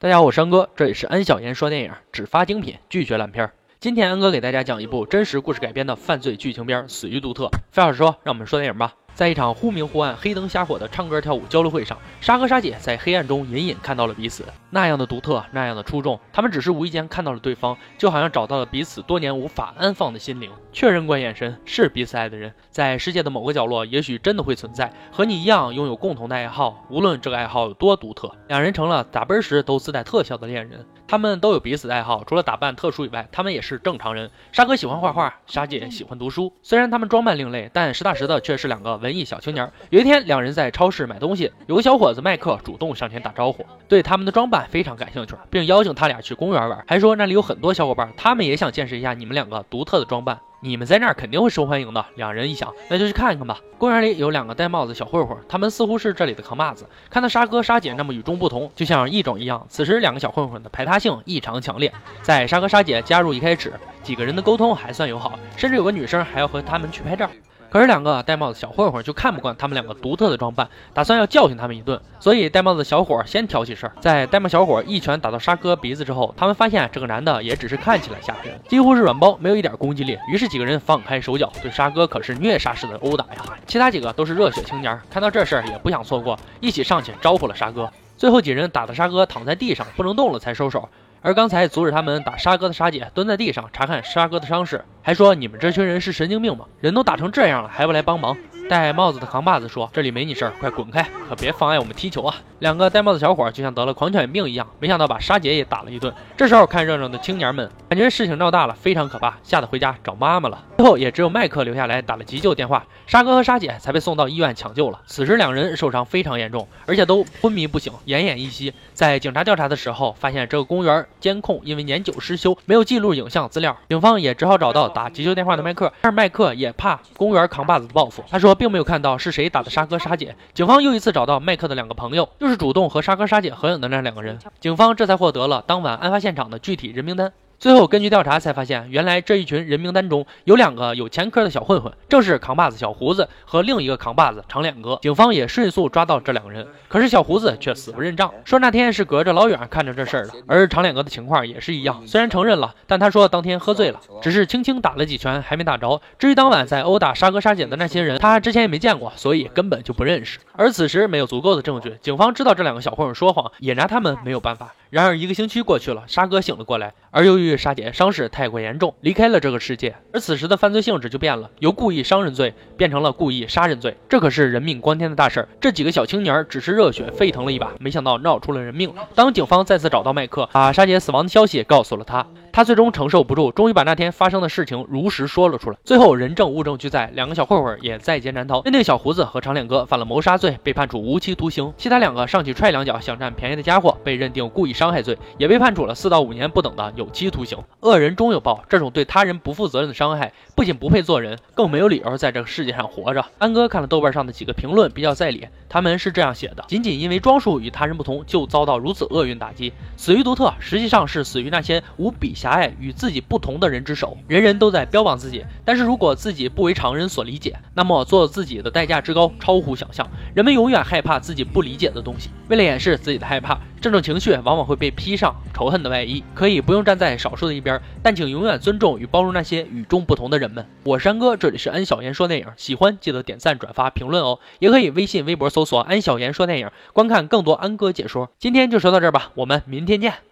大家好，我是安哥，这里是安小言说电影，只发精品，拒绝烂片。今天安哥给大家讲一部真实故事改编的犯罪剧情片《死于独特》。废话少说，让我们说电影吧。在一场忽明忽暗、黑灯瞎火的唱歌跳舞交流会上，沙哥沙姐在黑暗中隐隐看到了彼此，那样的独特，那样的出众。他们只是无意间看到了对方，就好像找到了彼此多年无法安放的心灵。确认过眼神，是彼此爱的人，在世界的某个角落，也许真的会存在和你一样拥有共同的爱好，无论这个爱好有多独特。两人成了打啵时都自带特效的恋人。他们都有彼此的爱好，除了打扮特殊以外，他们也是正常人。沙哥喜欢画画，沙姐喜欢读书。虽然他们装扮另类，但实打实的却是两个文文艺小青年。有一天，两人在超市买东西，有个小伙子麦克主动上前打招呼，对他们的装扮非常感兴趣，并邀请他俩去公园玩，还说那里有很多小伙伴，他们也想见识一下你们两个独特的装扮。你们在那儿肯定会受欢迎的。两人一想，那就去看一看吧。公园里有两个戴帽子小混混，他们似乎是这里的扛把子。看到沙哥沙姐那么与众不同，就像异种一样。此时，两个小混混的排他性异常强烈。在沙哥沙姐加入一开始，几个人的沟通还算友好，甚至有个女生还要和他们去拍照。可是两个戴帽子小混混就看不惯他们两个独特的装扮，打算要教训他们一顿。所以戴帽子小伙先挑起事儿，在戴帽小伙一拳打到沙哥鼻子之后，他们发现这个男的也只是看起来吓人，几乎是软包，没有一点攻击力。于是几个人放开手脚，对沙哥可是虐杀式的殴打呀。其他几个都是热血青年，看到这事儿也不想错过，一起上去招呼了沙哥。最后几人打的沙哥躺在地上不能动了才收手。而刚才阻止他们打沙哥的沙姐蹲在地上查看沙哥的伤势，还说：“你们这群人是神经病吗？人都打成这样了，还不来帮忙？”戴帽子的扛把子说：“这里没你事儿，快滚开，可别妨碍我们踢球啊！”两个戴帽子小伙就像得了狂犬病一样，没想到把沙姐也打了一顿。这时候看热闹的青年们感觉事情闹大了，非常可怕，吓得回家找妈妈了。最后也只有麦克留下来打了急救电话，沙哥和沙姐才被送到医院抢救了。此时两人受伤非常严重，而且都昏迷不醒，奄奄一息。在警察调查的时候，发现这个公园监控因为年久失修，没有记录影像资料。警方也只好找到打急救电话的麦克，但是麦克也怕公园扛把子的报复，他说并没有看到是。谁打的沙哥沙姐？警方又一次找到麦克的两个朋友，就是主动和沙哥沙姐合影的那两个人。警方这才获得了当晚案发现场的具体人名单。最后，根据调查才发现，原来这一群人名单中有两个有前科的小混混，正是扛把子小胡子和另一个扛把子长脸哥。警方也迅速抓到这两个人，可是小胡子却死不认账，说那天是隔着老远看着这事儿的。而长脸哥的情况也是一样，虽然承认了，但他说当天喝醉了，只是轻轻打了几拳，还没打着。至于当晚在殴打沙哥沙姐的那些人，他之前也没见过，所以根本就不认识。而此时没有足够的证据，警方知道这两个小混混说谎，也拿他们没有办法。然而一个星期过去了，沙哥醒了过来，而由于沙姐伤势太过严重，离开了这个世界。而此时的犯罪性质就变了，由故意伤人罪变成了故意杀人罪，这可是人命关天的大事儿。这几个小青年只是热血沸腾了一把，没想到闹出了人命。当警方再次找到麦克，把沙姐死亡的消息告诉了他。他最终承受不住，终于把那天发生的事情如实说了出来。最后人证物证俱在，两个小混混也在劫难逃。面对小胡子和长脸哥犯了谋杀罪，被判处无期徒刑；其他两个上去踹两脚想占便宜的家伙，被认定故意伤害罪，也被判处了四到五年不等的有期徒刑。恶人终有报，这种对他人不负责任的伤害，不仅不配做人，更没有理由在这个世界上活着。安哥看了豆瓣上的几个评论，比较在理。他们是这样写的：仅仅因为装束与他人不同，就遭到如此厄运打击，死于独特，实际上是死于那些无比狭隘与自己。不同的人之手，人人都在标榜自己，但是如果自己不为常人所理解，那么做自己的代价之高，超乎想象。人们永远害怕自己不理解的东西，为了掩饰自己的害怕，这种情绪往往会被披上仇恨的外衣。可以不用站在少数的一边，但请永远尊重与包容那些与众不同的人们。我是安哥，这里是安小言说电影，喜欢记得点赞、转发、评论哦，也可以微信、微博搜索安小言说电影，观看更多安哥解说。今天就说到这儿吧，我们明天见。